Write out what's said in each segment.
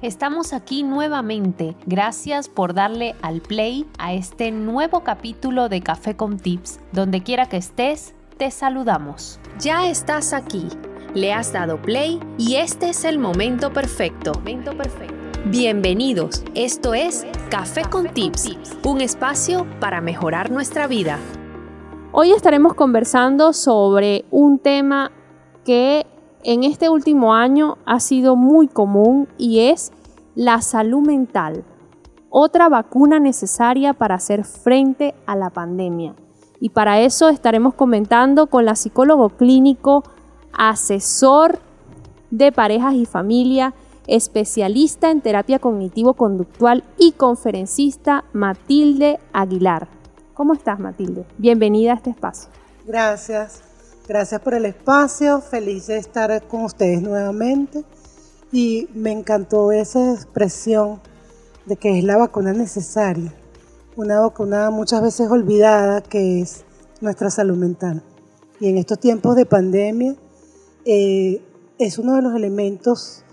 Estamos aquí nuevamente. Gracias por darle al play a este nuevo capítulo de Café con Tips. Donde quiera que estés, te saludamos. Ya estás aquí. Le has dado play y este es el momento perfecto. Momento perfecto. Bienvenidos. Esto es Café con Tips, un espacio para mejorar nuestra vida. Hoy estaremos conversando sobre un tema que en este último año ha sido muy común y es la salud mental, otra vacuna necesaria para hacer frente a la pandemia. Y para eso estaremos comentando con la psicólogo clínico, asesor de parejas y familia, especialista en terapia cognitivo-conductual y conferencista Matilde Aguilar. ¿Cómo estás, Matilde? Bienvenida a este espacio. Gracias. Gracias por el espacio, feliz de estar con ustedes nuevamente y me encantó esa expresión de que es la vacuna necesaria, una vacuna muchas veces olvidada que es nuestra salud mental. Y en estos tiempos de pandemia eh, es uno de los elementos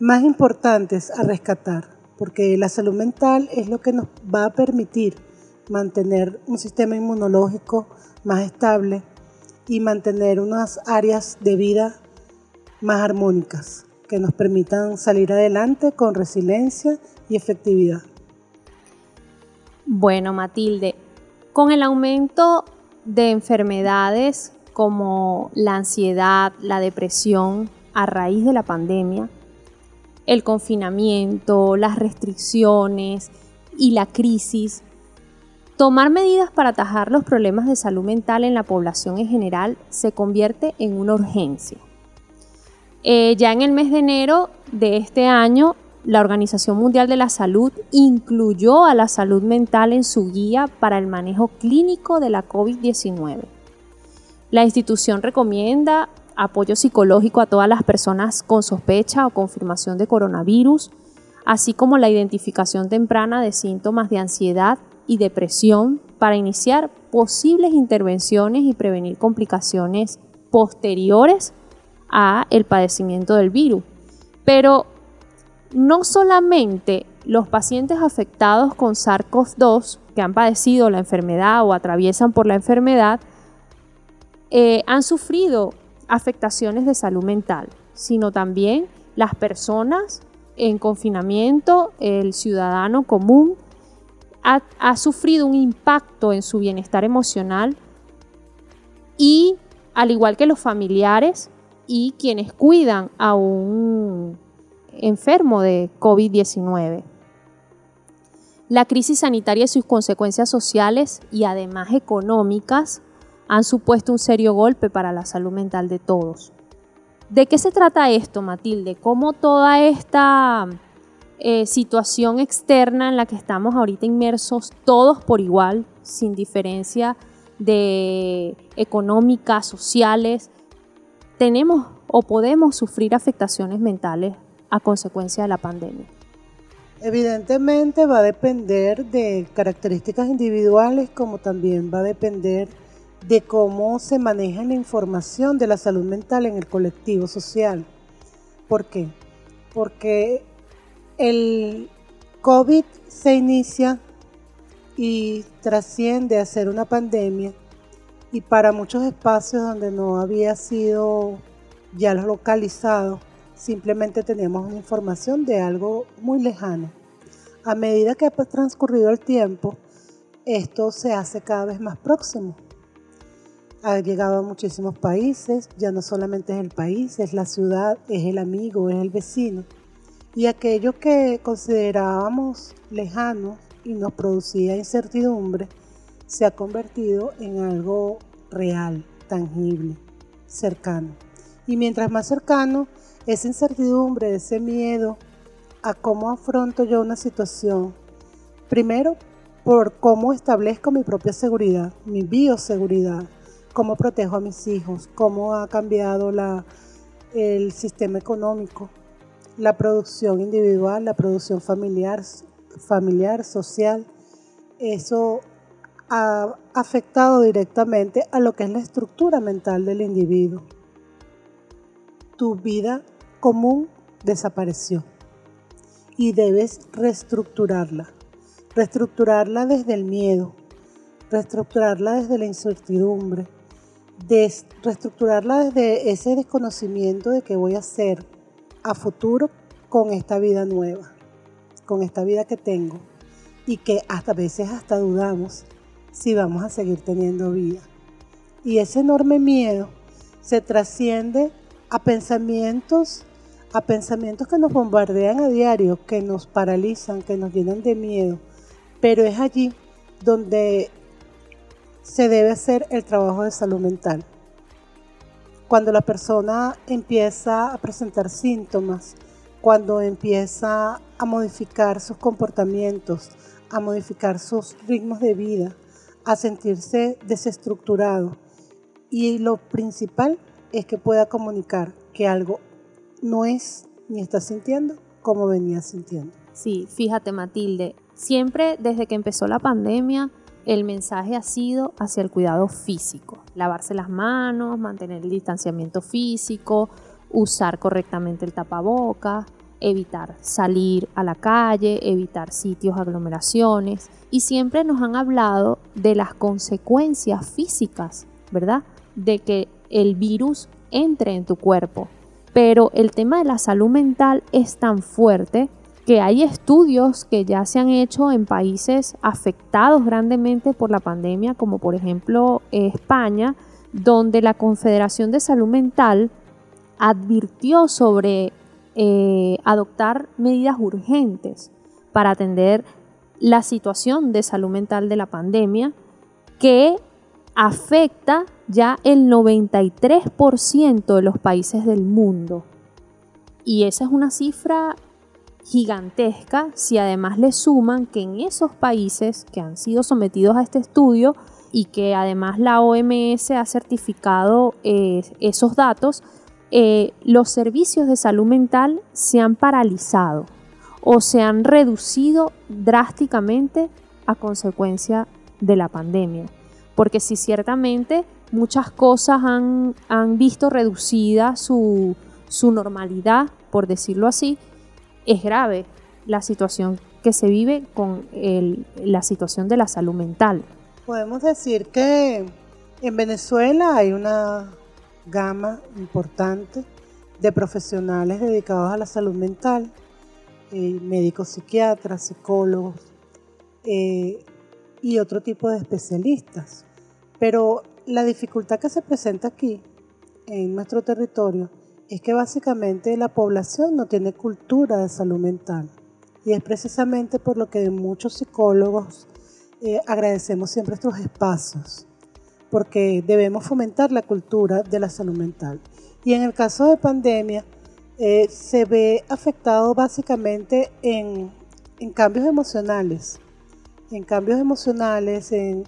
más importantes a rescatar, porque la salud mental es lo que nos va a permitir mantener un sistema inmunológico más estable, y mantener unas áreas de vida más armónicas que nos permitan salir adelante con resiliencia y efectividad. Bueno, Matilde, con el aumento de enfermedades como la ansiedad, la depresión a raíz de la pandemia, el confinamiento, las restricciones y la crisis Tomar medidas para atajar los problemas de salud mental en la población en general se convierte en una urgencia. Eh, ya en el mes de enero de este año, la Organización Mundial de la Salud incluyó a la salud mental en su guía para el manejo clínico de la COVID-19. La institución recomienda apoyo psicológico a todas las personas con sospecha o confirmación de coronavirus, así como la identificación temprana de síntomas de ansiedad y depresión para iniciar posibles intervenciones y prevenir complicaciones posteriores a el padecimiento del virus. Pero no solamente los pacientes afectados con SARS-CoV-2 que han padecido la enfermedad o atraviesan por la enfermedad eh, han sufrido afectaciones de salud mental, sino también las personas en confinamiento, el ciudadano común, ha, sufrido un impacto en su bienestar emocional y al igual que los familiares y quienes cuidan a un enfermo de COVID-19. La crisis sanitaria y sus consecuencias sociales y además económicas han supuesto un serio golpe para la salud mental de todos. ¿De qué se trata esto, Matilde? ¿Cómo toda esta eh, situación externa en la que estamos ahorita inmersos todos por igual, sin diferencia de económicas, sociales, tenemos o podemos sufrir afectaciones mentales a consecuencia de la pandemia. Evidentemente va a depender de características individuales como también va a depender de cómo se maneja la información de la salud mental en el colectivo social. ¿Por qué? Porque el COVID se inicia y trasciende a ser una pandemia y para muchos espacios donde no había sido ya localizado, simplemente teníamos información de algo muy lejano. A medida que ha transcurrido el tiempo, esto se hace cada vez más próximo. Ha llegado a muchísimos países, ya no solamente es el país, es la ciudad, es el amigo, es el vecino y aquello que considerábamos lejano y nos producía incertidumbre se ha convertido en algo real, tangible, cercano. Y mientras más cercano, esa incertidumbre, ese miedo a cómo afronto yo una situación, primero por cómo establezco mi propia seguridad, mi bioseguridad, cómo protejo a mis hijos, cómo ha cambiado el sistema económico, la producción individual, la producción familiar, familiar, social, eso ha afectado directamente a lo que es la estructura mental del individuo. Tu vida común desapareció. y debes reestructurarla. Reestructurarla desde el miedo, reestructurarla desde la incertidumbre, reestructurarla desde ese desconocimiento de qué voy a hacer a futuro con esta vida nueva, con esta vida que tengo y que hasta veces hasta dudamos si vamos a seguir teniendo vida. Y ese enorme miedo se trasciende a pensamientos, a pensamientos que nos bombardean a diario, que nos paralizan, que nos llenan de miedo. Pero es allí donde se debe hacer el trabajo de salud mental. Cuando la persona empieza a presentar síntomas, cuando empieza a modificar sus comportamientos, a modificar sus ritmos de vida, a sentirse desestructurado. Y lo principal es que pueda comunicar que algo no es ni está sintiendo como venía sintiendo. Sí, fíjate Matilde, siempre desde que empezó la pandemia el mensaje ha sido hacia el cuidado físico, lavarse las manos, mantener el distanciamiento físico, usar correctamente el tapaboca, evitar salir a la calle, evitar sitios, aglomeraciones y siempre nos han hablado de las consecuencias físicas, ¿verdad? De que el virus entre en tu cuerpo. Pero el tema de la salud mental es tan fuerte que hay estudios que ya se han hecho en países afectados grandemente por la pandemia, como por ejemplo España, donde la Confederación de Salud Mental advirtió sobre eh, adoptar medidas urgentes para atender la situación de salud mental de la pandemia que afecta ya el 93% de los países del mundo. Y esa es una cifra gigantesca si además le suman que en esos países que han sido sometidos a este estudio y que además la OMS ha certificado eh, esos datos, eh, los servicios de salud mental se han paralizado o se han reducido drásticamente a consecuencia de la pandemia. Porque si ciertamente muchas cosas han, visto reducida su, su normalidad, por decirlo así, es grave la situación que se vive con la situación de la salud mental. Podemos decir que en Venezuela hay una gama importante de profesionales dedicados a la salud mental, eh, médicos psiquiatras, psicólogos eh, y otro tipo de especialistas. Pero la dificultad que se presenta aquí, en nuestro territorio, es que básicamente la población no tiene cultura de salud mental. Y es precisamente por lo que muchos psicólogos eh, agradecemos siempre estos espacios, porque debemos fomentar la cultura de la salud mental. Y en el caso de pandemia, eh, se ve afectado básicamente en, en cambios emocionales, en cambios emocionales, en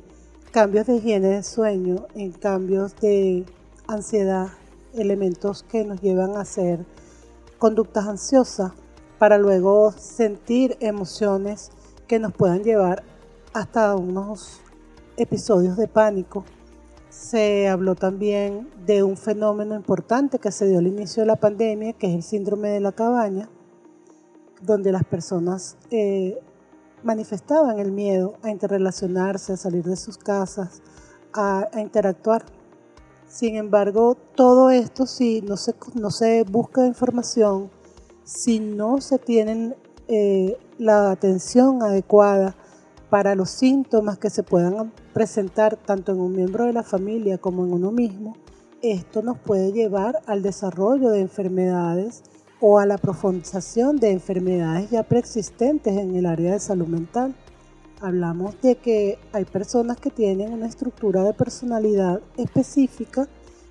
cambios de higiene de sueño, en cambios de ansiedad, elementos que nos llevan a hacer conductas ansiosas para luego sentir emociones que nos puedan llevar hasta unos episodios de pánico. Se habló también de un fenómeno importante que se dio al inicio de la pandemia, que es el síndrome de la cabaña, donde las personas eh, manifestaban el miedo a interrelacionarse, a salir de sus casas, a interactuar sin embargo, todo esto, si no se, no se busca información, si no se tienen eh, la atención adecuada para los síntomas que se puedan presentar tanto en un miembro de la familia como en uno mismo, esto nos puede llevar al desarrollo de enfermedades o a la profundización de enfermedades ya preexistentes en el área de salud mental hablamos de que hay personas que tienen una estructura de personalidad específica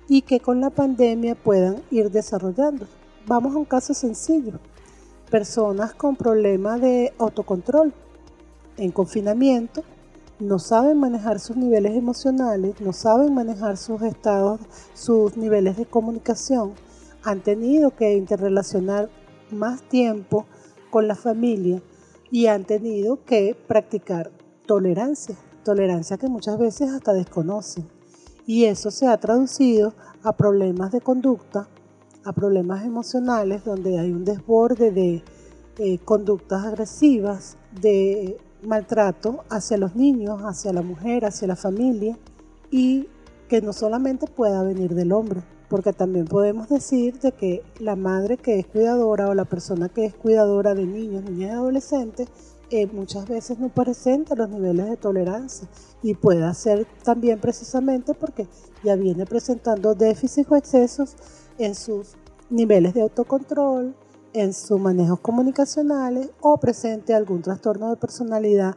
y que con la pandemia puedan ir desarrollando. Vamos a un caso sencillo. Personas con problemas de autocontrol en confinamiento no saben manejar sus niveles emocionales, no saben manejar sus estados, sus niveles de comunicación, han tenido que interrelacionar más tiempo con la familia y han tenido que practicar tolerancia, tolerancia que muchas veces hasta desconocen. Y eso se ha traducido a problemas de conducta, a problemas emocionales donde hay un desborde de, eh, conductas agresivas de maltrato hacia los niños, hacia la mujer, hacia la familia y que no solamente pueda venir del hombre, porque también podemos decir de que la madre que es cuidadora o la persona que es cuidadora de niños, niñas y adolescentes eh, muchas veces no presenta los niveles de tolerancia y puede ser también precisamente porque ya viene presentando déficits o excesos en sus niveles de autocontrol, en sus manejos comunicacionales o presente algún trastorno de personalidad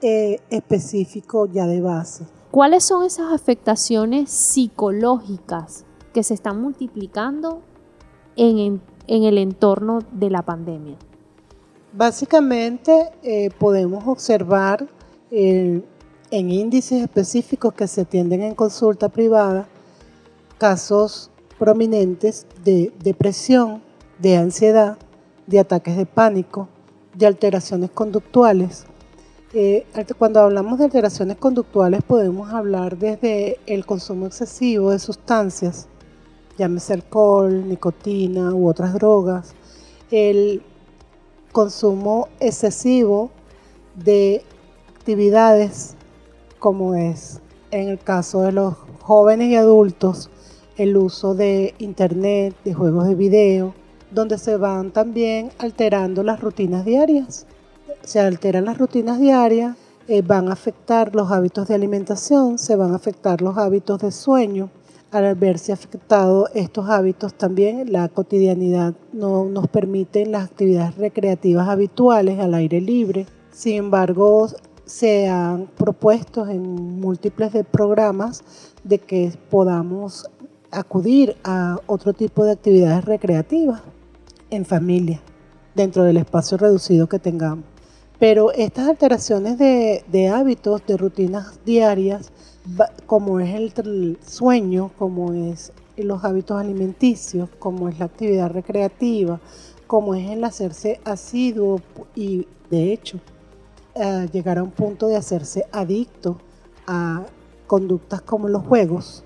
eh, específico ya de base. ¿Cuáles son esas afectaciones psicológicas que se están multiplicando en, el entorno de la pandemia? Básicamente eh, podemos observar en índices específicos que se atienden en consulta privada casos prominentes de depresión, de ansiedad, de ataques de pánico, de alteraciones conductuales. Eh, cuando hablamos de alteraciones conductuales podemos hablar desde el consumo excesivo de sustancias, llámese alcohol, nicotina u otras drogas, el consumo excesivo de actividades como es en el caso de los jóvenes y adultos, el uso de internet, de juegos de video, donde se van también alterando las rutinas diarias. Se alteran las rutinas diarias, eh, van a afectar los hábitos de alimentación, se van a afectar los hábitos de sueño. Al verse afectados estos hábitos también, la cotidianidad no nos permite las actividades recreativas habituales al aire libre. Sin embargo, se han propuesto en múltiples de programas de que podamos acudir a otro tipo de actividades recreativas en familia, dentro del espacio reducido que tengamos. Pero estas alteraciones de, hábitos, de rutinas diarias, como es el sueño, como es los hábitos alimenticios, como es la actividad recreativa, como es el hacerse asiduo y de hecho eh, llegar a un punto de hacerse adicto a conductas como los juegos,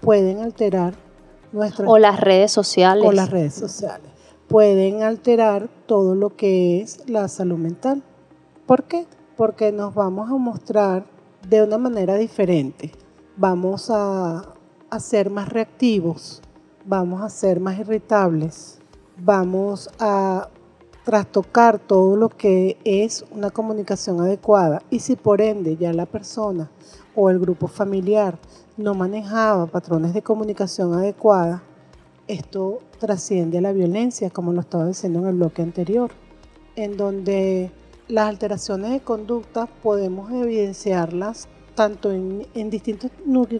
pueden alterar nuestras... O las redes sociales. O las redes sociales pueden alterar todo lo que es la salud mental. ¿Por qué? Porque nos vamos a mostrar de una manera diferente. Vamos a, ser más reactivos, vamos a ser más irritables, vamos a trastocar todo lo que es una comunicación adecuada. Y si por ende ya la persona o el grupo familiar no manejaba patrones de comunicación adecuada, esto trasciende a la violencia, como lo estaba diciendo en el bloque anterior, en donde las alteraciones de conducta podemos evidenciarlas tanto en, distintos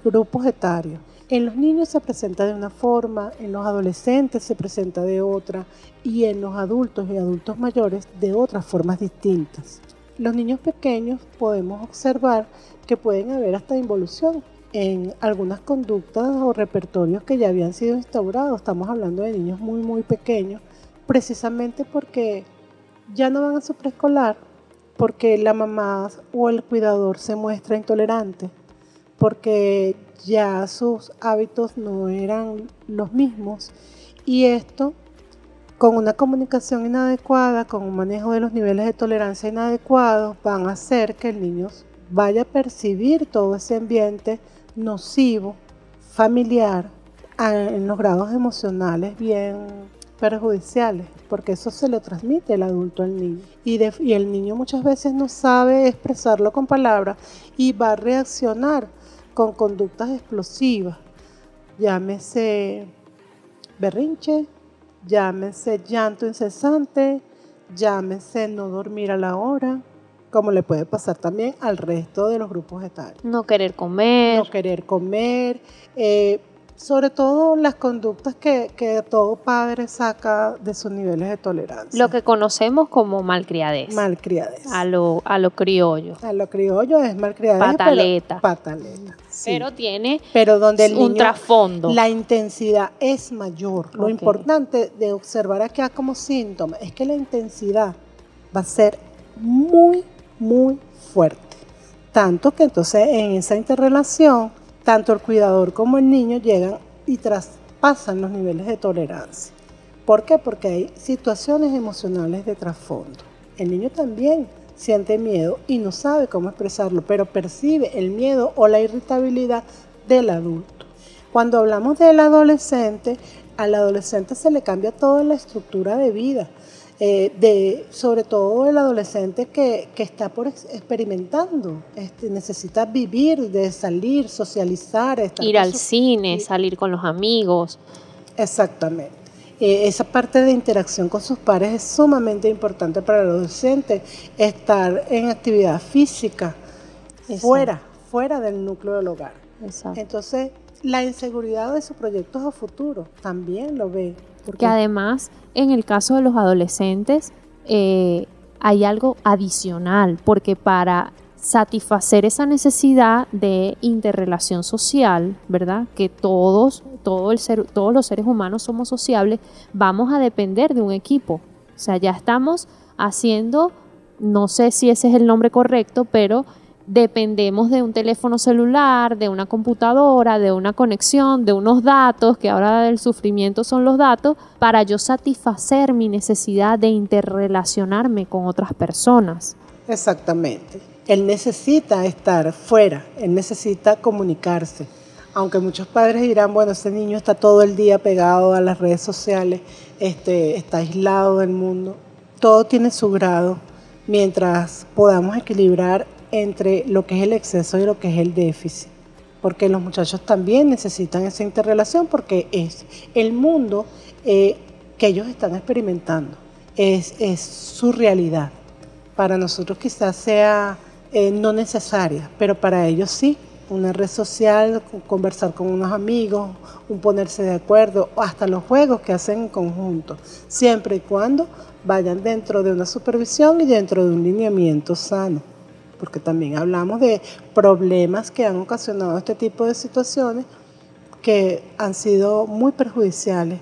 grupos etarios. En los niños se presenta de una forma, en los adolescentes se presenta de otra y en los adultos y adultos mayores de otras formas distintas. Los niños pequeños podemos observar que pueden haber hasta involución en algunas conductas o repertorios que ya habían sido instaurados. Estamos hablando de niños muy, muy pequeños, precisamente porque ya no van a su preescolar, porque la mamá o el cuidador se muestra intolerante, porque ya sus hábitos no eran los mismos. Y esto, con una comunicación inadecuada, con un manejo de los niveles de tolerancia inadecuados, van a hacer que el niño vaya a percibir todo ese ambiente nocivo, familiar, en los grados emocionales bien perjudiciales, porque eso se lo transmite el adulto al niño. Y, y el niño muchas veces no sabe expresarlo con palabras y va a reaccionar con conductas explosivas, llámese berrinche, llámese llanto incesante, llámese no dormir a la hora, como le puede pasar también al resto de los grupos etarios. No querer comer. No querer comer. Eh, sobre todo las conductas que, todo padre saca de sus niveles de tolerancia. Lo que conocemos como malcriadez. Malcriadez. A lo, a lo criollo. A lo criollo es malcriadez. Pataleta. Pero, pataleta. Pero tiene pero donde el un trasfondo. La intensidad es mayor. Lo importante de observar acá como síntoma es que la intensidad va a ser muy muy fuerte. Tanto que entonces en esa interrelación, tanto el cuidador como el niño llegan y traspasan los niveles de tolerancia. ¿Por qué? Porque hay situaciones emocionales de trasfondo. El niño también siente miedo y no sabe cómo expresarlo, pero percibe el miedo o la irritabilidad del adulto. Cuando hablamos del adolescente, al adolescente se le cambia toda la estructura de vida. Eh, de, sobre todo el adolescente que, está por experimentando, este, necesita vivir, de salir, socializar. Ir al cine, salir con los amigos. Exactamente. Eh, esa parte de interacción con sus pares es sumamente importante para el adolescente, estar en actividad física, fuera, fuera del núcleo del hogar. Entonces, la inseguridad de sus proyectos a futuro también lo ve. Porque además en el caso de los adolescentes eh, hay algo adicional, porque para satisfacer esa necesidad de interrelación social, ¿verdad? Que todos, todo el ser, todos los seres humanos somos sociables, vamos a depender de un equipo. O sea, ya estamos haciendo, no sé si ese es el nombre correcto, pero dependemos de un teléfono celular, de una computadora, de una conexión, de unos datos, que ahora el sufrimiento son los datos, para yo satisfacer mi necesidad de interrelacionarme con otras personas. Exactamente. Él necesita estar fuera, él necesita comunicarse. Aunque muchos padres dirán, bueno, ese niño está todo el día pegado a las redes sociales, este, está aislado del mundo. Todo tiene su grado mientras podamos equilibrar entre lo que es el exceso y lo que es el déficit. Porque los muchachos también necesitan esa interrelación porque es el mundo eh, que ellos están experimentando, es, su realidad. Para nosotros quizás sea eh, no necesaria, pero para ellos sí. Una red social, conversar con unos amigos, un ponerse de acuerdo, hasta los juegos que hacen en conjunto, siempre y cuando vayan dentro de una supervisión y dentro de un lineamiento sano porque también hablamos de problemas que han ocasionado este tipo de situaciones que han sido muy perjudiciales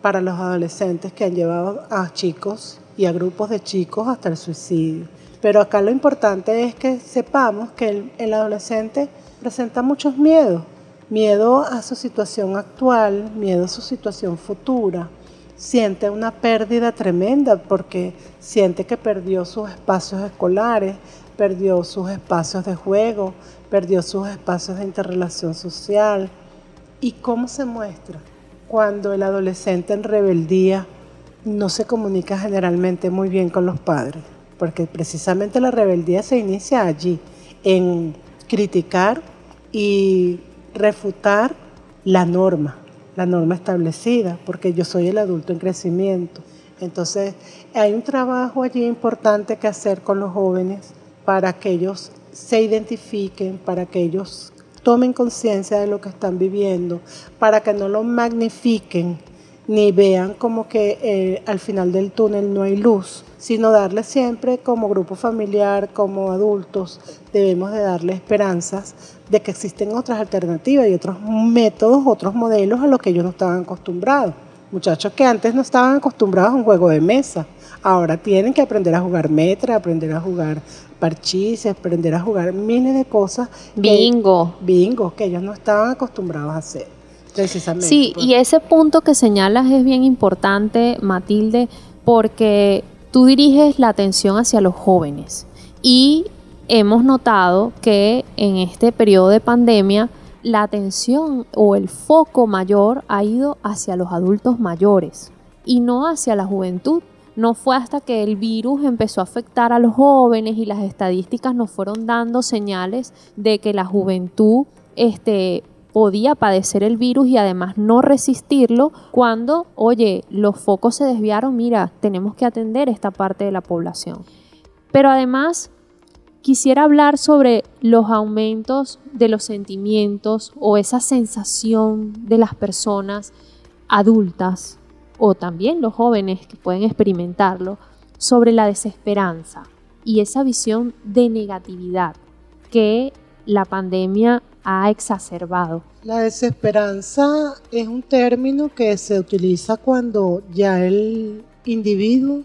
para los adolescentes que han llevado a chicos y a grupos de chicos hasta el suicidio. Pero acá lo importante es que sepamos que el, adolescente presenta muchos miedos, miedo a su situación actual, miedo a su situación futura, siente una pérdida tremenda porque siente que perdió sus espacios escolares, perdió sus espacios de juego, perdió sus espacios de interrelación social. ¿Y cómo se muestra? Cuando el adolescente en rebeldía no se comunica generalmente muy bien con los padres, porque precisamente la rebeldía se inicia allí, en criticar y refutar la norma, la norma establecida, porque yo soy el adulto en crecimiento. Entonces, hay un trabajo allí importante que hacer con los jóvenes para que ellos se identifiquen, para que ellos tomen conciencia de lo que están viviendo, para que no lo magnifiquen ni vean como que eh, al final del túnel no hay luz, sino darle siempre como grupo familiar, como adultos, debemos de darle esperanzas de que existen otras alternativas y otros métodos, otros modelos a los que ellos no estaban acostumbrados. Muchachos que antes no estaban acostumbrados a un juego de mesa, ahora tienen que aprender a jugar metra, aprender a jugar parchís, aprender a jugar miles de cosas. Bingo. bingo, que ellos no estaban acostumbrados a hacer. Precisamente. Sí, y ese punto que señalas es bien importante, Matilde, porque tú diriges la atención hacia los jóvenes y hemos notado que en este periodo de pandemia la atención o el foco mayor ha ido hacia los adultos mayores y no hacia la juventud. No fue hasta que el virus empezó a afectar a los jóvenes y las estadísticas nos fueron dando señales de que la juventud este, podía padecer el virus y además no resistirlo cuando, oye, los focos se desviaron, mira, tenemos que atender esta parte de la población. Pero además, quisiera hablar sobre los aumentos de los sentimientos o esa sensación de las personas adultas o también los jóvenes que pueden experimentarlo, sobre la desesperanza y esa visión de negatividad que la pandemia ha exacerbado. La desesperanza es un término que se utiliza cuando ya el individuo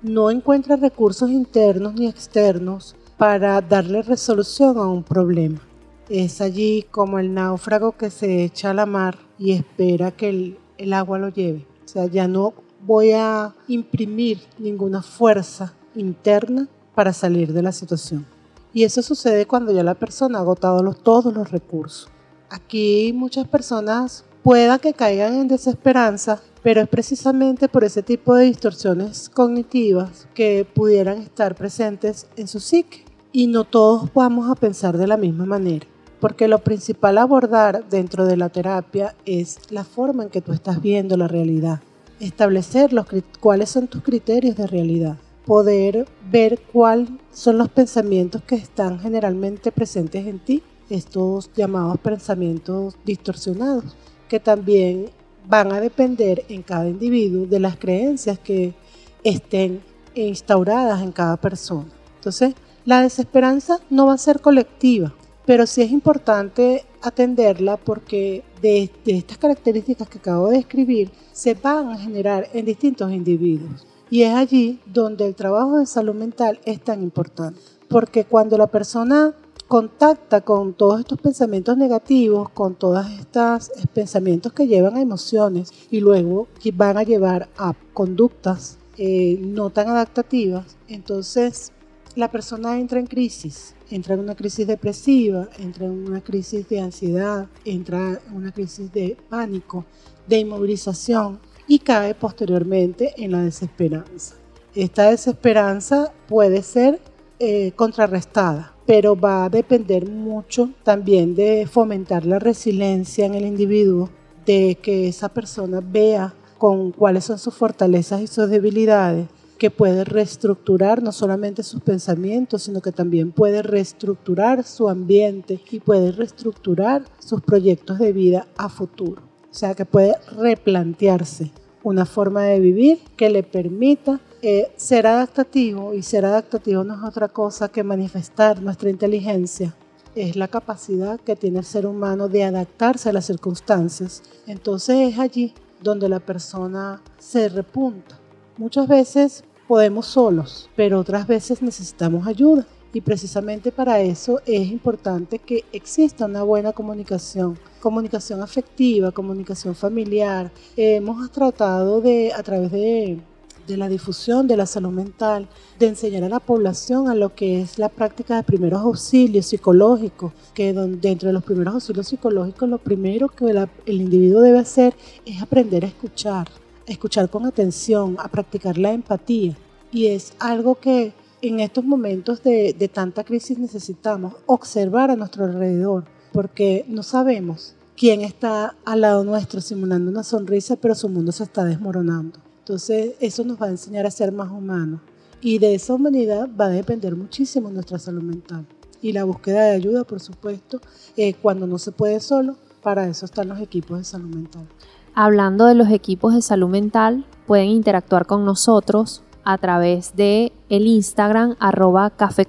no encuentra recursos internos ni externos para darle resolución a un problema. Es allí como el náufrago que se echa a la mar y espera que el, agua lo lleve. O sea, ya no voy a imprimir ninguna fuerza interna para salir de la situación. Y eso sucede cuando ya la persona ha agotado todos los recursos. Aquí muchas personas pueda que caigan en desesperanza, pero es precisamente por ese tipo de distorsiones cognitivas que pudieran estar presentes en su psique. Y no todos vamos a pensar de la misma manera, porque lo principal a abordar dentro de la terapia es la forma en que tú estás viendo la realidad, establecer los, cuáles son tus criterios de realidad. Poder ver cuáles son los pensamientos que están generalmente presentes en ti, estos llamados pensamientos distorsionados, que también van a depender en cada individuo de las creencias que estén instauradas en cada persona. Entonces, la desesperanza no va a ser colectiva, pero sí es importante atenderla porque de, de estas características que acabo de describir se van a generar en distintos individuos. Y es allí donde el trabajo de salud mental es tan importante, porque cuando la persona contacta con todos estos pensamientos negativos, con todos estos pensamientos que llevan a emociones y luego que van a llevar a conductas eh, no tan adaptativas, entonces la persona entra en crisis, entra en una crisis depresiva, entra en una crisis de ansiedad, entra en una crisis de pánico, de inmovilización y cae posteriormente en la desesperanza. Esta desesperanza puede ser eh, contrarrestada, pero va a depender mucho también de fomentar la resiliencia en el individuo, de que esa persona vea con cuáles son sus fortalezas y sus debilidades, que puede reestructurar no solamente sus pensamientos, sino que también puede reestructurar su ambiente y puede reestructurar sus proyectos de vida a futuro. O sea, que puede replantearse una forma de vivir que le permita eh, ser adaptativo y ser adaptativo no es otra cosa que manifestar nuestra inteligencia. Es la capacidad que tiene el ser humano de adaptarse a las circunstancias. Entonces es allí donde la persona se repunta. Muchas veces podemos solos, pero otras veces necesitamos ayuda. Y precisamente para eso es importante que exista una buena comunicación, comunicación afectiva, comunicación familiar. hemos tratado de, a través de, la difusión de la salud mental, de enseñar a la población a lo que es la práctica de primeros auxilios psicológicos, que dentro de los primeros auxilios psicológicos lo primero que el individuo debe hacer es aprender a escuchar, a escuchar con atención, a practicar la empatía. Y es algo que en estos momentos de, tanta crisis necesitamos observar a nuestro alrededor, porque no sabemos quién está al lado nuestro simulando una sonrisa, pero su mundo se está desmoronando. Entonces, eso nos va a enseñar a ser más humanos. Y de esa humanidad va a depender muchísimo nuestra salud mental. Y la búsqueda de ayuda, por supuesto, eh, cuando no se puede solo, para eso están los equipos de salud mental. Hablando de los equipos de salud mental, pueden interactuar con nosotros a través de el Instagram arroba café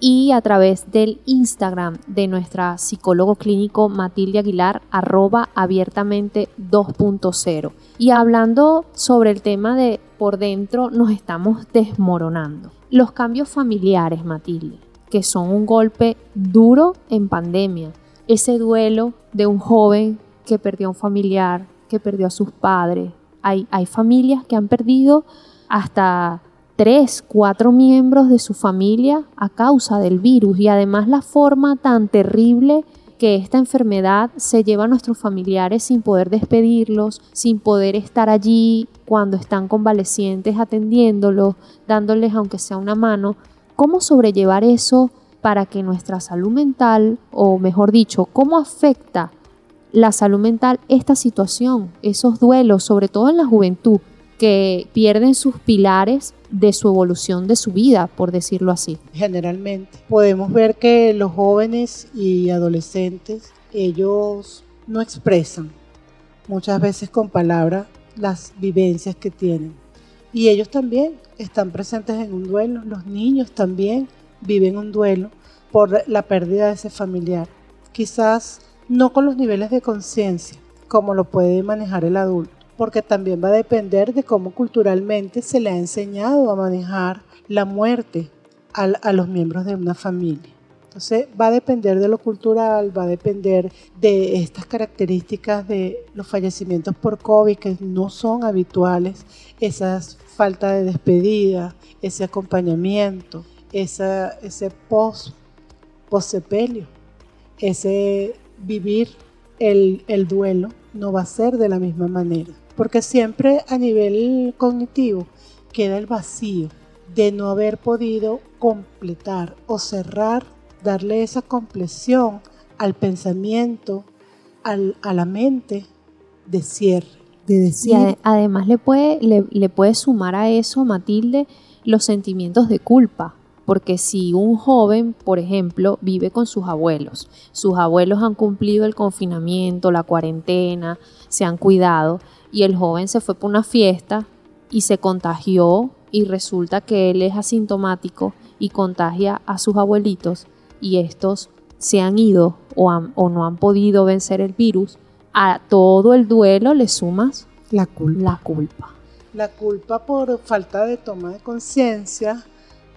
y a través del Instagram de nuestra psicólogo clínico Matilde Aguilar arroba abiertamente 2.0. Y hablando sobre el tema de por dentro nos estamos desmoronando. Los cambios familiares, Matilde, que son un golpe duro en pandemia. Ese duelo de un joven que perdió a un familiar, que perdió a sus padres. Hay, hay familias que han perdido hasta tres, cuatro miembros de su familia a causa del virus y además la forma tan terrible que esta enfermedad se lleva a nuestros familiares sin poder despedirlos, sin poder estar allí cuando están convalecientes atendiéndolos, dándoles aunque sea una mano. ¿Cómo sobrellevar eso para que nuestra salud mental, o mejor dicho, cómo afecta la salud mental esta situación, esos duelos, sobre todo en la juventud? que pierden sus pilares de su evolución de su vida, por decirlo así. Generalmente podemos ver que los jóvenes y adolescentes, ellos no expresan muchas veces con palabras las vivencias que tienen. Y ellos también están presentes en un duelo, los niños también viven un duelo por la pérdida de ese familiar. Quizás no con los niveles de conciencia como lo puede manejar el adulto porque también va a depender de cómo culturalmente se le ha enseñado a manejar la muerte a, los miembros de una familia. Entonces va a depender de lo cultural, va a depender de estas características de los fallecimientos por COVID que no son habituales, esa falta de despedida, ese acompañamiento, ese post, sepelio, ese vivir el duelo no va a ser de la misma manera, porque siempre a nivel cognitivo queda el vacío de no haber podido completar o cerrar darle esa compleción al pensamiento, a la mente de cierre, de decir. Y además le puede, le, puede sumar a eso, Matilde, los sentimientos de culpa. Porque si un joven, por ejemplo, vive con sus abuelos, sus abuelos han cumplido el confinamiento, la cuarentena, se han cuidado, y el joven se fue por una fiesta y se contagió y resulta que él es asintomático y contagia a sus abuelitos, y estos se han ido o, o no han podido vencer el virus, a todo el duelo le sumas la culpa. La culpa, la culpa por falta de toma de conciencia,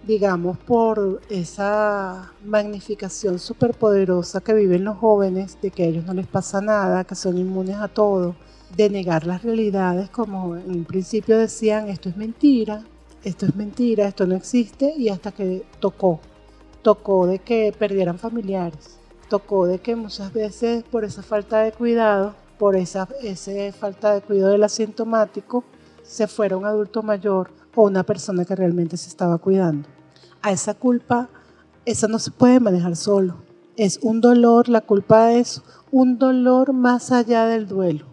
digamos por esa magnificación superpoderosa que viven los jóvenes de que a ellos no les pasa nada, que son inmunes a todo, de negar las realidades como en un principio decían esto es mentira, esto es mentira, esto no existe y hasta que tocó tocó de que perdieran familiares, tocó de que muchas veces por esa falta de cuidado, por esa, falta de cuidado del asintomático, se fuera un adulto mayor o una persona que realmente se estaba cuidando. A esa culpa, esa no se puede manejar solo. Es un dolor, la culpa es un dolor más allá del duelo.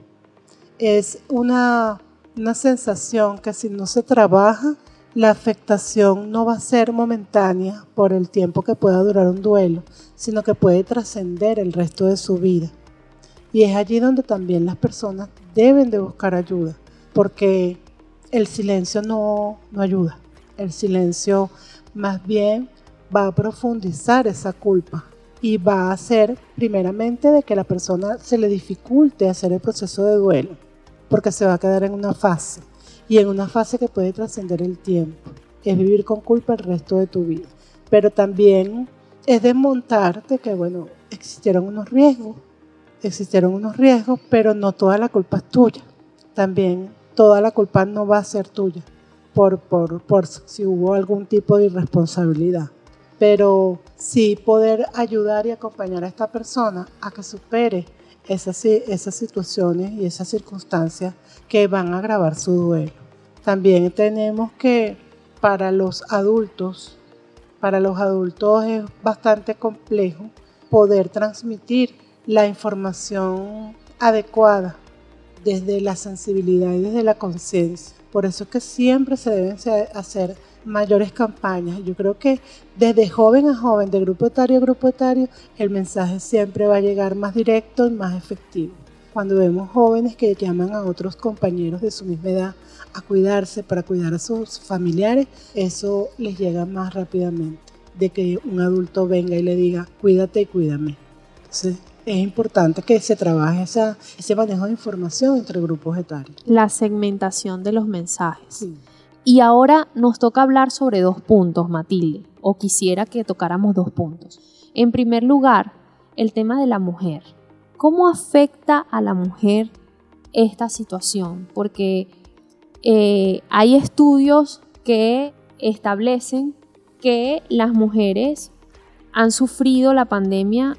Es una, una sensación que si no se trabaja, la afectación no va a ser momentánea por el tiempo que pueda durar un duelo, sino que puede trascender el resto de su vida. Y es allí donde también las personas deben de buscar ayuda, porque el silencio no, no ayuda. El silencio más bien va a profundizar esa culpa y va a hacer primeramente de que la persona se le dificulte hacer el proceso de duelo, porque se va a quedar en una fase y en una fase que puede trascender el tiempo. Es vivir con culpa el resto de tu vida. Pero también es desmontarte que, bueno, existieron unos riesgos, existieron unos riesgos, pero no toda la culpa es tuya. También toda la culpa no va a ser tuya por, por, por si hubo algún tipo de irresponsabilidad. Pero sí poder ayudar y acompañar a esta persona a que supere esas, esas situaciones y esas circunstancias que van a agravar su duelo. También tenemos que para los adultos, para los adultos es bastante complejo poder transmitir la información adecuada desde la sensibilidad y desde la conciencia. Por eso es que siempre se deben hacer mayores campañas. Yo creo que desde joven a joven, de grupo etario a grupo etario, el mensaje siempre va a llegar más directo y más efectivo. Cuando vemos jóvenes que llaman a otros compañeros de su misma edad a cuidarse para cuidar a sus familiares, eso les llega más rápidamente de que un adulto venga y le diga, cuídate y cuídame. Entonces, es importante que se trabaje esa, ese manejo de información entre grupos etarios. La segmentación de los mensajes. Sí. Y ahora nos toca hablar sobre dos puntos, Matilde, o quisiera que tocáramos dos puntos. En primer lugar, el tema de la mujer. ¿Cómo afecta a la mujer esta situación? Porque eh, hay estudios que establecen que las mujeres han sufrido la pandemia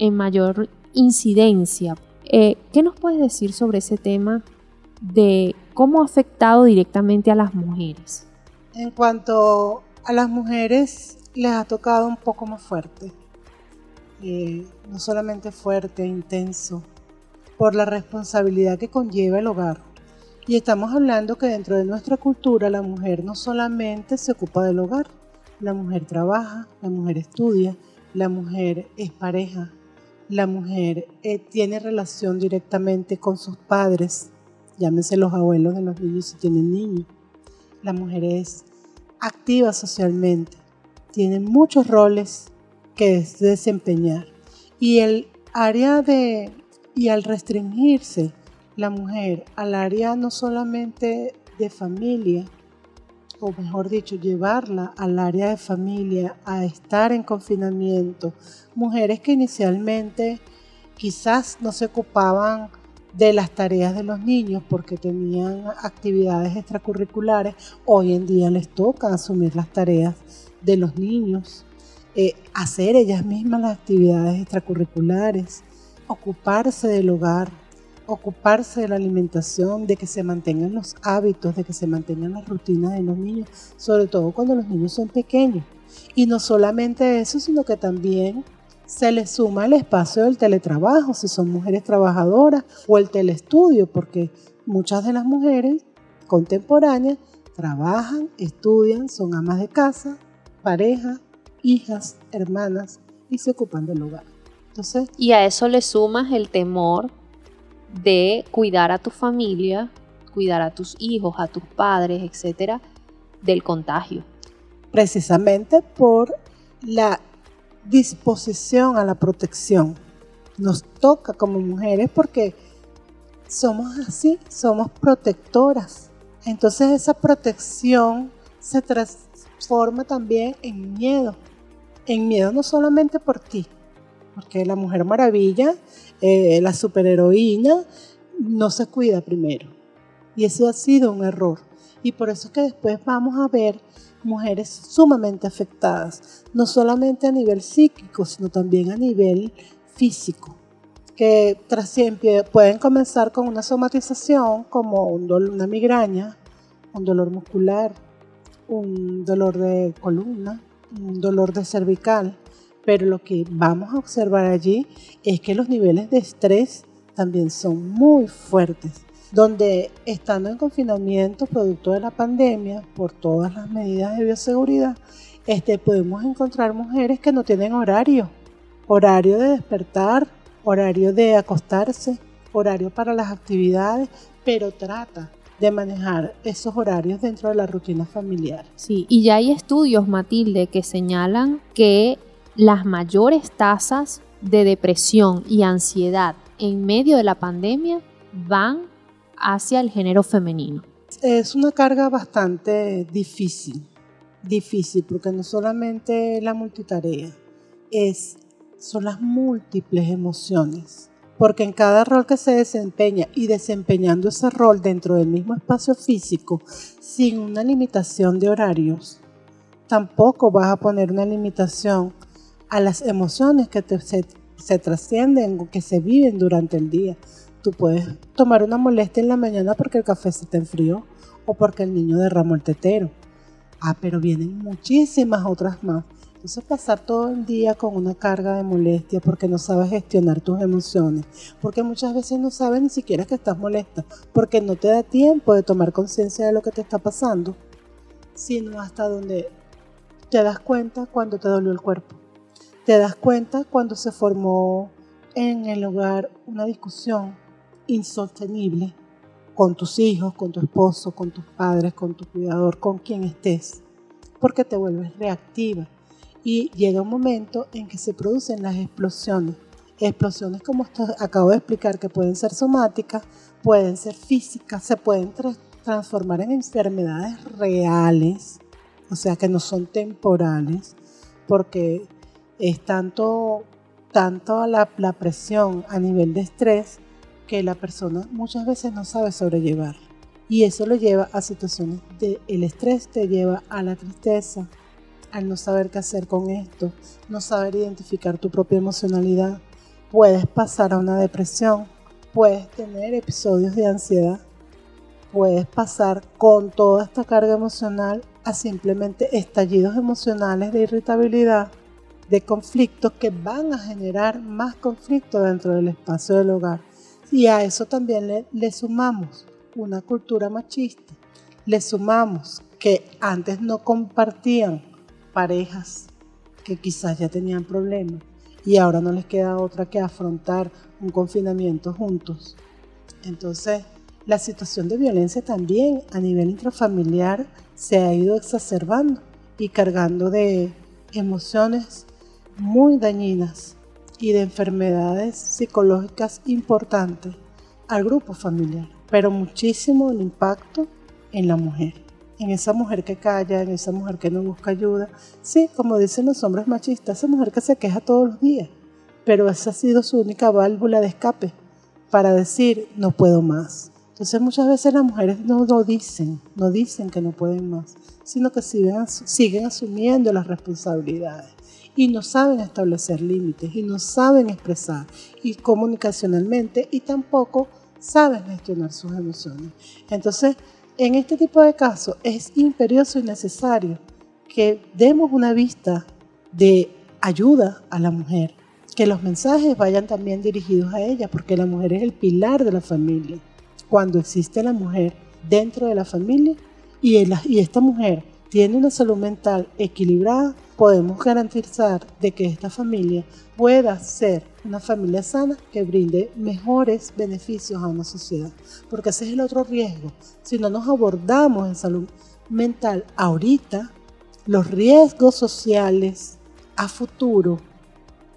en mayor incidencia. Eh, ¿Qué nos puedes decir sobre ese tema de cómo ha afectado directamente a las mujeres. En cuanto a las mujeres, les ha tocado un poco más fuerte. Eh, no solamente fuerte, intenso, por la responsabilidad que conlleva el hogar. Y estamos hablando que dentro de nuestra cultura la mujer no solamente se ocupa del hogar, la mujer trabaja, la mujer estudia, la mujer es pareja, la mujer eh, tiene relación directamente con sus padres, llámense los abuelos de los niños si tienen niños. La mujer es activa socialmente, tiene muchos roles que desempeñar. Y el área de, y al restringirse la mujer al área no solamente de familia, o mejor dicho, llevarla al área de familia, a estar en confinamiento. Mujeres que inicialmente quizás no se ocupaban de las tareas de los niños porque tenían actividades extracurriculares, hoy en día les toca asumir las tareas de los niños, eh, hacer ellas mismas las actividades extracurriculares, ocuparse del hogar, ocuparse de la alimentación, de que se mantengan los hábitos, de que se mantengan las rutinas de los niños, sobre todo cuando los niños son pequeños. Y no solamente eso, sino que también se les suma el espacio del teletrabajo, si son mujeres trabajadoras, o el telestudio, porque muchas de las mujeres contemporáneas trabajan, estudian, son amas de casa, pareja, hijas, hermanas y se ocupan del hogar. Entonces, y a eso le sumas el temor de cuidar a tu familia, cuidar a tus hijos, a tus padres, etcétera, del contagio. Precisamente por la disposición a la protección. Nos toca como mujeres porque somos así, somos protectoras. Entonces esa protección se transforma también en miedo. En miedo no solamente por ti, porque la Mujer Maravilla, eh, la superheroína, no se cuida primero. Y eso ha sido un error. Y por eso es que después vamos a ver mujeres sumamente afectadas, no solamente a nivel psíquico, sino también a nivel físico, que siempre pueden comenzar con una somatización como una migraña, un dolor muscular, un dolor de columna, un dolor de cervical, pero lo que vamos a observar allí es que los niveles de estrés también son muy fuertes donde estando en confinamiento producto de la pandemia, por todas las medidas de bioseguridad, este, podemos encontrar mujeres que no tienen horario, horario de despertar, horario de acostarse, horario para las actividades, pero trata de manejar esos horarios dentro de la rutina familiar. Sí, y ya hay estudios, Matilde, que señalan que las mayores tasas de depresión y ansiedad en medio de la pandemia van hacia el género femenino? Es una carga bastante difícil, difícil, porque no solamente la multitarea, es, son las múltiples emociones, porque en cada rol que se desempeña y desempeñando ese rol dentro del mismo espacio físico, sin una limitación de horarios, tampoco vas a poner una limitación a las emociones que se, se trascienden o que se viven durante el día. Tú puedes tomar una molestia en la mañana porque el café se te enfrió o porque el niño derramó el tetero. Ah, pero vienen muchísimas otras más. Entonces pasar todo el día con una carga de molestia porque no sabes gestionar tus emociones, porque muchas veces no sabes ni siquiera que estás molesta, porque no te da tiempo de tomar conciencia de lo que te está pasando, sino hasta donde te das cuenta cuando te dolió el cuerpo. Te das cuenta cuando se formó en el hogar una discusión insostenible con tus hijos, con tu esposo, con tus padres, con tu cuidador, con quien estés, porque te vuelves reactiva y llega un momento en que se producen las explosiones. Explosiones como acabo de explicar que pueden ser somáticas, pueden ser físicas, se pueden transformar en enfermedades reales, o sea que no son temporales, porque es tanto, tanto la, presión a nivel de estrés que la persona muchas veces no sabe sobrellevar. Y eso lo lleva a situaciones de el estrés te lleva a la tristeza, al no saber qué hacer con esto, no saber identificar tu propia emocionalidad. Puedes pasar a una depresión, puedes tener episodios de ansiedad, puedes pasar con toda esta carga emocional a simplemente estallidos emocionales de irritabilidad, de conflictos que van a generar más conflicto dentro del espacio del hogar. Y a eso también le, sumamos una cultura machista. Le sumamos que antes no compartían parejas que quizás ya tenían problemas y ahora no les queda otra que afrontar un confinamiento juntos. Entonces, la situación de violencia también a nivel intrafamiliar se ha ido exacerbando y cargando de emociones muy dañinas y de enfermedades psicológicas importantes al grupo familiar, pero muchísimo el impacto en la mujer. en esa mujer que calla, en esa mujer que no busca ayuda. Sí, como dicen los hombres machistas, esa mujer que se queja todos los días, pero esa ha sido su única válvula de escape para decir no puedo más. Entonces muchas veces las mujeres no lo dicen, no dicen que no pueden más, sino que siguen, siguen asumiendo las responsabilidades y no saben establecer límites y no saben expresar y comunicacionalmente y tampoco saben gestionar sus emociones. Entonces, en este tipo de casos es imperioso y necesario que demos una vista de ayuda a la mujer, que los mensajes vayan también dirigidos a ella, porque la mujer es el pilar de la familia. Cuando existe la mujer dentro de la familia y, y esta mujer tiene una salud mental equilibrada, podemos garantizar de que esta familia pueda ser una familia sana que brinde mejores beneficios a una sociedad. Porque ese es el otro riesgo. Si no nos abordamos en salud mental ahorita, los riesgos sociales a futuro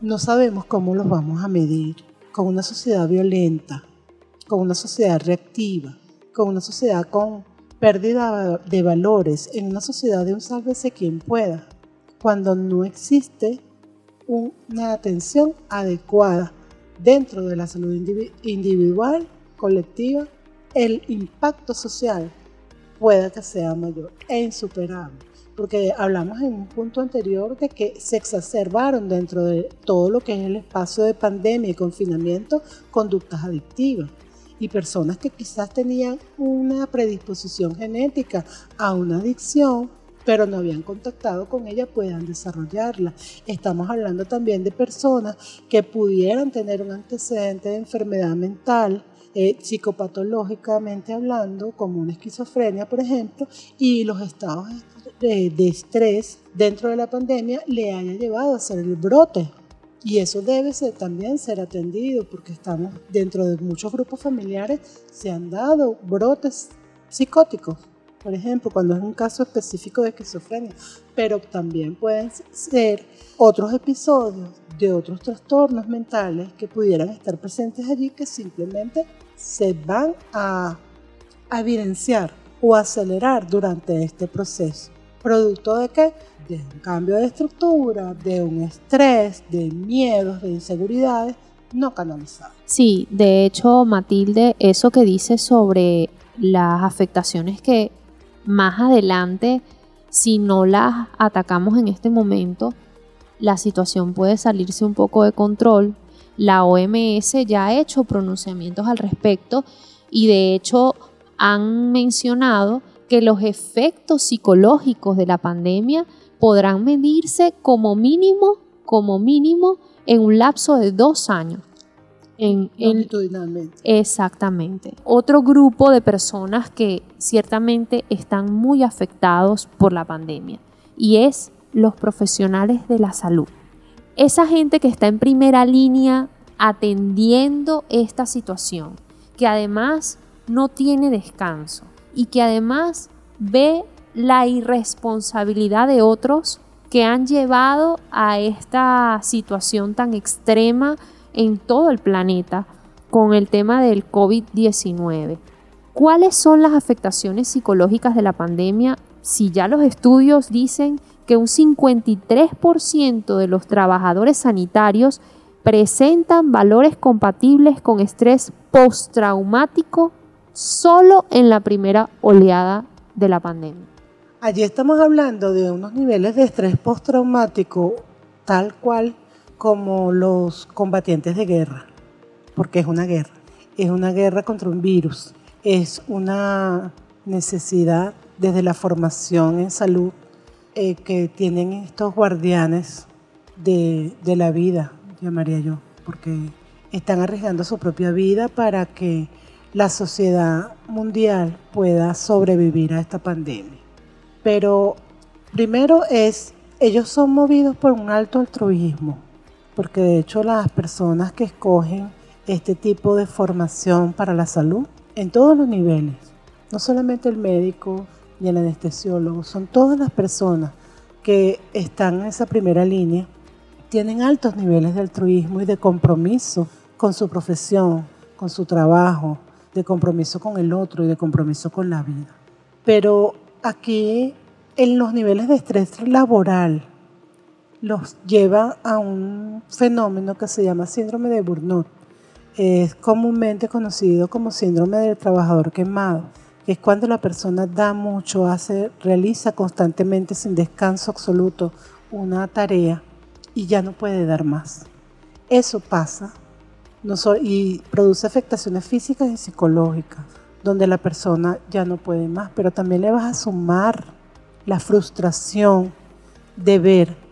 no sabemos cómo los vamos a medir. Con una sociedad violenta, con una sociedad reactiva, con una sociedad con pérdida de valores, en una sociedad de un sálvese quien pueda, cuando no existe una atención adecuada dentro de la salud individual, colectiva, el impacto social pueda que sea mayor e insuperable. Porque hablamos en un punto anterior de que se exacerbaron dentro de todo lo que es el espacio de pandemia y confinamiento conductas adictivas y personas que quizás tenían una predisposición genética a una adicción pero no habían contactado con ella puedan desarrollarla. Estamos hablando también de personas que pudieran tener un antecedente de enfermedad mental, eh, psicopatológicamente hablando, como una esquizofrenia, por ejemplo, y los estados de, estrés dentro de la pandemia le hayan llevado a hacer el brote y eso debe ser, también ser atendido porque estamos dentro de muchos grupos familiares, se han dado brotes psicóticos, por ejemplo, cuando es un caso específico de esquizofrenia, pero también pueden ser otros episodios de otros trastornos mentales que pudieran estar presentes allí que simplemente se van a, evidenciar o acelerar durante este proceso. ¿Producto de qué? de un cambio de estructura, de un estrés, de miedos, de inseguridades no canalizados. Sí, de hecho, Matilde, eso que dice sobre las afectaciones que más adelante, si no las atacamos en este momento, la situación puede salirse un poco de control. La OMS ya ha hecho pronunciamientos al respecto y de hecho han mencionado que los efectos psicológicos de la pandemia podrán medirse como mínimo, como mínimo, en un lapso de dos años. En, exactamente. Otro grupo de personas que ciertamente están muy afectados por la pandemia y es los profesionales de la salud. Esa gente que está en primera línea atendiendo esta situación, que además no tiene descanso y que además ve la irresponsabilidad de otros que han llevado a esta situación tan extrema en todo el planeta con el tema del COVID-19. ¿Cuáles son las afectaciones psicológicas de la pandemia si ya los estudios dicen que un 53% de los trabajadores sanitarios presentan valores compatibles con estrés postraumático solo en la primera oleada de la pandemia? Allí estamos hablando de unos niveles de estrés postraumático tal cual como los combatientes de guerra, porque es una guerra, es una guerra contra un virus, es una necesidad desde la formación en salud eh, que tienen estos guardianes de, de la vida, llamaría yo, porque están arriesgando su propia vida para que la sociedad mundial pueda sobrevivir a esta pandemia. Pero primero es, ellos son movidos por un alto altruismo, porque de hecho las personas que escogen este tipo de formación para la salud, en todos los niveles, no solamente el médico y el anestesiólogo, son todas las personas que están en esa primera línea, tienen altos niveles de altruismo y de compromiso con su profesión, con su trabajo, de compromiso con el otro y de compromiso con la vida. Pero aquí en los niveles de estrés laboral los lleva a un fenómeno que se llama síndrome de Burnout. Es comúnmente conocido como síndrome del trabajador quemado, que es cuando la persona da mucho, hace, realiza constantemente sin descanso absoluto una tarea y ya no puede dar más. Eso pasa y produce afectaciones físicas y psicológicas, donde la persona ya no puede más, pero también le vas a sumar la frustración de ver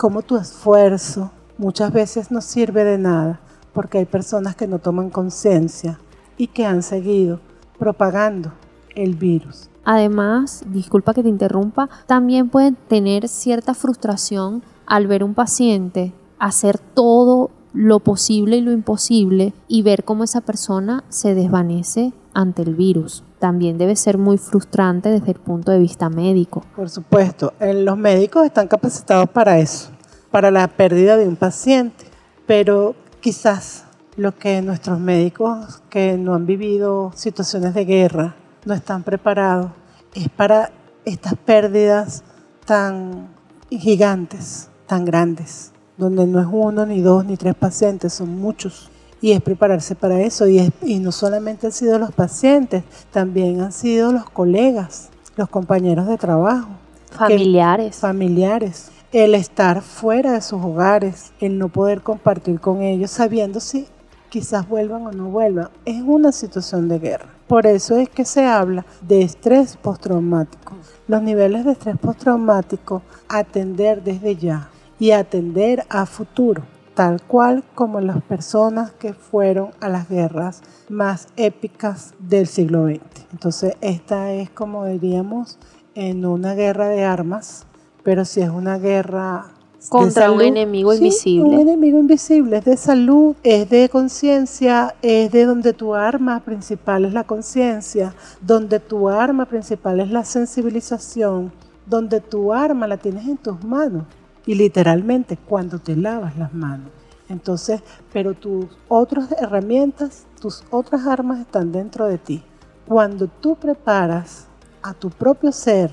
cómo tu esfuerzo muchas veces no sirve de nada, porque hay personas que no toman conciencia y que han seguido propagando el virus. Además, disculpa que te interrumpa, también pueden tener cierta frustración al ver un paciente hacer todo lo posible y lo imposible y ver cómo esa persona se desvanece ante el virus. También debe ser muy frustrante desde el punto de vista médico. Por supuesto, los médicos están capacitados para eso, para la pérdida de un paciente, pero quizás lo que nuestros médicos que no han vivido situaciones de guerra no están preparados es para estas pérdidas tan gigantes, tan grandes donde no es uno, ni dos, ni tres pacientes, son muchos. Y es prepararse para eso. Y, y no solamente han sido los pacientes, también han sido los colegas, los compañeros de trabajo. Familiares. familiares. El estar fuera de sus hogares, el no poder compartir con ellos, sabiendo si quizás vuelvan o no vuelvan. Es una situación de guerra. Por eso es que se habla de estrés postraumático. Los niveles de estrés postraumático, atender desde ya y atender a futuro, tal cual como las personas que fueron a las guerras más épicas del siglo XX. Entonces, esta es como diríamos en una guerra de armas, pero si es una guerra contra un enemigo invisible. Un enemigo invisible, es de salud, es de conciencia, es de donde tu arma principal es la conciencia, donde tu arma principal es la sensibilización, donde tu arma la tienes en tus manos y literalmente cuando te lavas las manos. Entonces, pero tus otras herramientas, tus otras armas están dentro de ti. Cuando tú preparas a tu propio ser,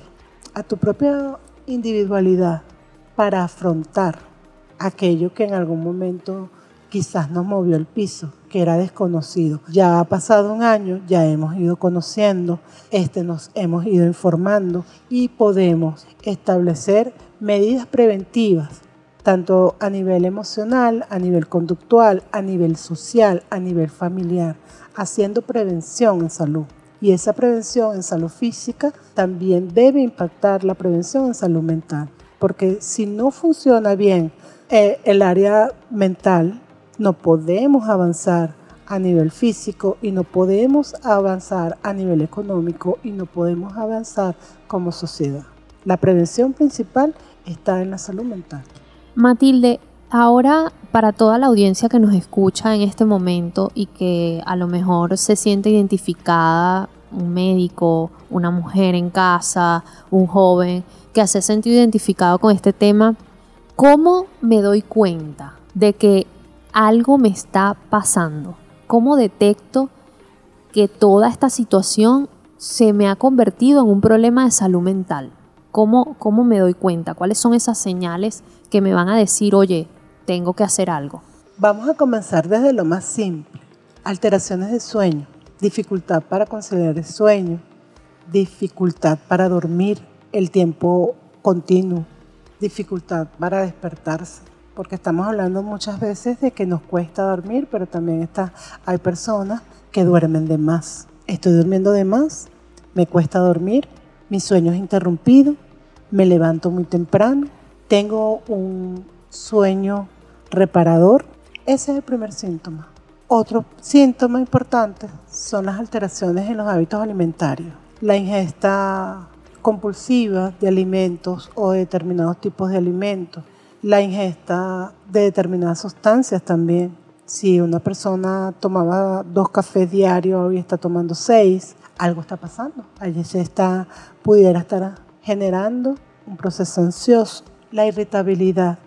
a tu propia individualidad para afrontar aquello que en algún momento quizás nos movió el piso, que era desconocido. Ya ha pasado un año, ya hemos ido conociendo, este nos hemos ido informando y podemos establecer medidas preventivas, tanto a nivel emocional, a nivel conductual, a nivel social, a nivel familiar, haciendo prevención en salud. Y esa prevención en salud física también debe impactar la prevención en salud mental, porque si no funciona bien eh, el área mental, no podemos avanzar a nivel físico y no podemos avanzar a nivel económico y no podemos avanzar como sociedad. La prevención principal está en la salud mental. Matilde, ahora para toda la audiencia que nos escucha en este momento y que a lo mejor se siente identificada, un médico, una mujer en casa, un joven, que se sentido identificado con este tema, ¿cómo me doy cuenta de que algo me está pasando? ¿Cómo detecto que toda esta situación se me ha convertido en un problema de salud mental? ¿Cómo, ¿Cómo me doy cuenta? ¿Cuáles son esas señales que me van a decir, oye, tengo que hacer algo? Vamos a comenzar desde lo más simple. Alteraciones de sueño, dificultad para conciliar el sueño, dificultad para dormir el tiempo continuo, dificultad para despertarse, porque estamos hablando muchas veces de que nos cuesta dormir, pero también está, hay personas que duermen de más. Estoy durmiendo de más, me cuesta dormir, mi sueño es interrumpido, me levanto muy temprano, tengo un sueño reparador. Ese es el primer síntoma. Otro síntoma importante son las alteraciones en los hábitos alimentarios. La ingesta compulsiva de alimentos o de determinados tipos de alimentos la ingesta de determinadas sustancias también. Si una persona tomaba dos cafés diarios y está tomando seis, algo está pasando. Allí se está, pudiera estar generando un proceso ansioso. La irritabilidad.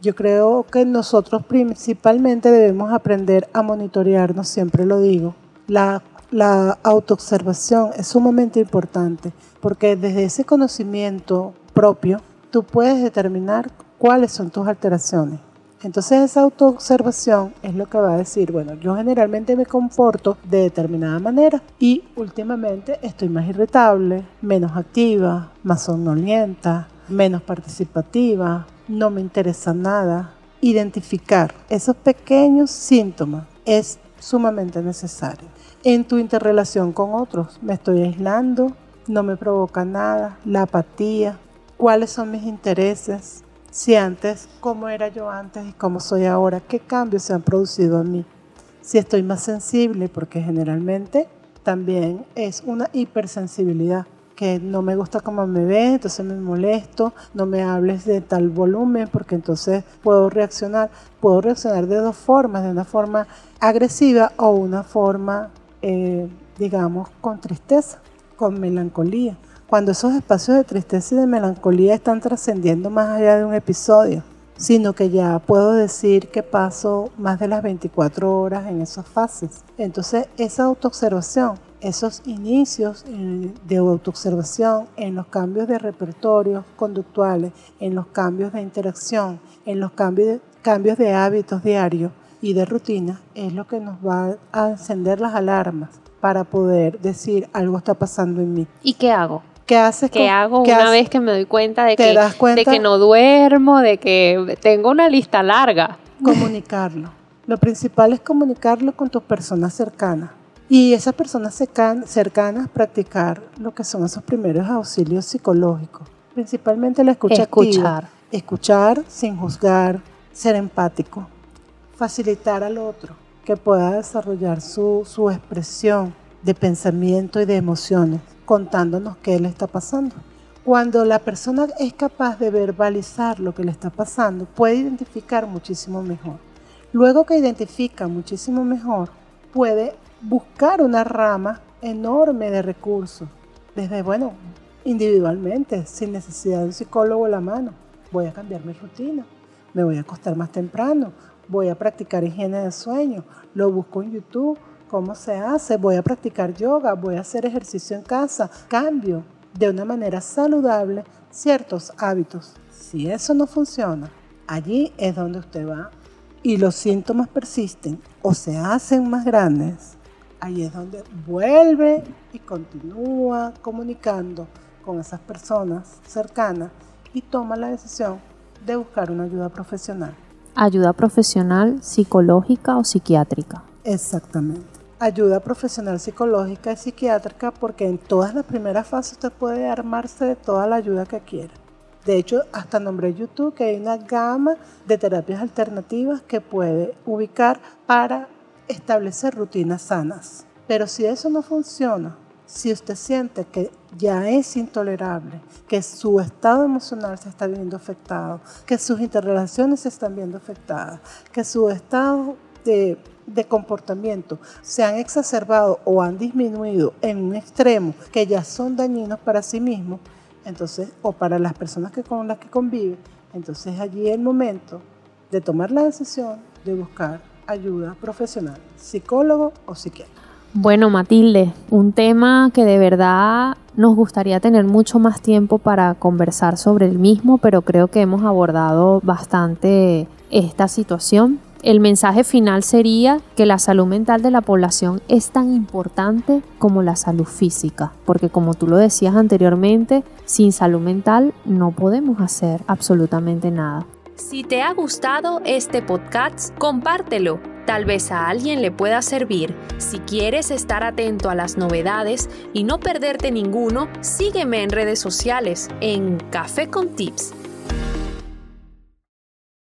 Yo creo que nosotros principalmente debemos aprender a monitorearnos, siempre lo digo. La la autoobservación es sumamente importante porque desde ese conocimiento propio tú puedes determinar cuáles son tus alteraciones. Entonces esa autoobservación es lo que va a decir, bueno, yo generalmente me comporto de determinada manera y últimamente estoy más irritable, menos activa, más somnolienta, menos participativa, no me interesa nada. Identificar esos pequeños síntomas es sumamente necesario. En tu interrelación con otros, me estoy aislando, no me provoca nada, la apatía, cuáles son mis intereses, si antes, cómo era yo antes y cómo soy ahora, qué cambios se han producido en mí. Si estoy más sensible, porque generalmente también es una hipersensibilidad, que no me gusta cómo me ve, entonces me molesto, no me hables de tal volumen, porque entonces puedo reaccionar. Puedo reaccionar de dos formas, de una forma agresiva o una forma, eh, digamos, con tristeza, con melancolía cuando esos espacios de tristeza y de melancolía están trascendiendo más allá de un episodio, sino que ya puedo decir que paso más de las 24 horas en esas fases. Entonces, esa autoobservación, esos inicios eh, de autoobservación en los cambios de repertorios conductuales, en los cambios de interacción, en los cambios de, cambios de hábitos diarios y de rutina, es lo que nos va a encender las alarmas para poder decir algo está pasando en mí. ¿Y qué hago? ¿Qué haces? ¿Qué hago una vez que me doy cuenta de, que, de que no duermo, de que tengo una lista larga? Comunicarlo. Lo principal es comunicarlo con tus personas cercanas. Y esas personas cercanas practicar lo que son esos primeros auxilios psicológicos. Principalmente la escucha Escuchar. Escuchar sin juzgar, ser empático. Facilitar al otro que pueda desarrollar su, su expresión de pensamiento y de emociones contándonos qué le está pasando. Cuando la persona es capaz de verbalizar lo que le está pasando, puede identificar muchísimo mejor. Luego que identifica muchísimo mejor, puede buscar una rama enorme de recursos, desde, bueno, individualmente, sin necesidad de un psicólogo a la mano. Voy a cambiar mi rutina, me voy a acostar más temprano, voy a practicar higiene de sueño, lo busco en YouTube, ¿Cómo se hace? Voy a practicar yoga, voy a hacer ejercicio en casa, cambio de una manera saludable ciertos hábitos. Si eso no funciona, allí es donde usted va y los síntomas persisten o se hacen más grandes, ahí es donde vuelve y continúa comunicando con esas personas cercanas y toma la decisión de buscar una ayuda profesional. Ayuda profesional, psicológica o psiquiátrica. Exactamente ayuda profesional psicológica y psiquiátrica porque en todas las primeras fases usted puede armarse de toda la ayuda que quiera. De hecho, hasta nombré YouTube que hay una gama de terapias alternativas que puede ubicar para establecer rutinas sanas. Pero si eso no funciona, si usted siente que ya es intolerable, que su estado emocional se está viendo afectado, que sus interrelaciones se están viendo afectadas, que su estado de de comportamiento se han exacerbado o han disminuido en un extremo que ya son dañinos para sí mismos, entonces, o para las personas que, con las que convive, entonces allí es el momento de tomar la decisión de buscar ayuda profesional, psicólogo o psiquiatra. Bueno, Matilde, un tema que de verdad nos gustaría tener mucho más tiempo para conversar sobre el mismo, pero creo que hemos abordado bastante esta situación. El mensaje final sería que la salud mental de la población es tan importante como la salud física, porque como tú lo decías anteriormente, sin salud mental no podemos hacer absolutamente nada. Si te ha gustado este podcast, compártelo. Tal vez a alguien le pueda servir. Si quieres estar atento a las novedades y no perderte ninguno, sígueme en redes sociales en Café con Tips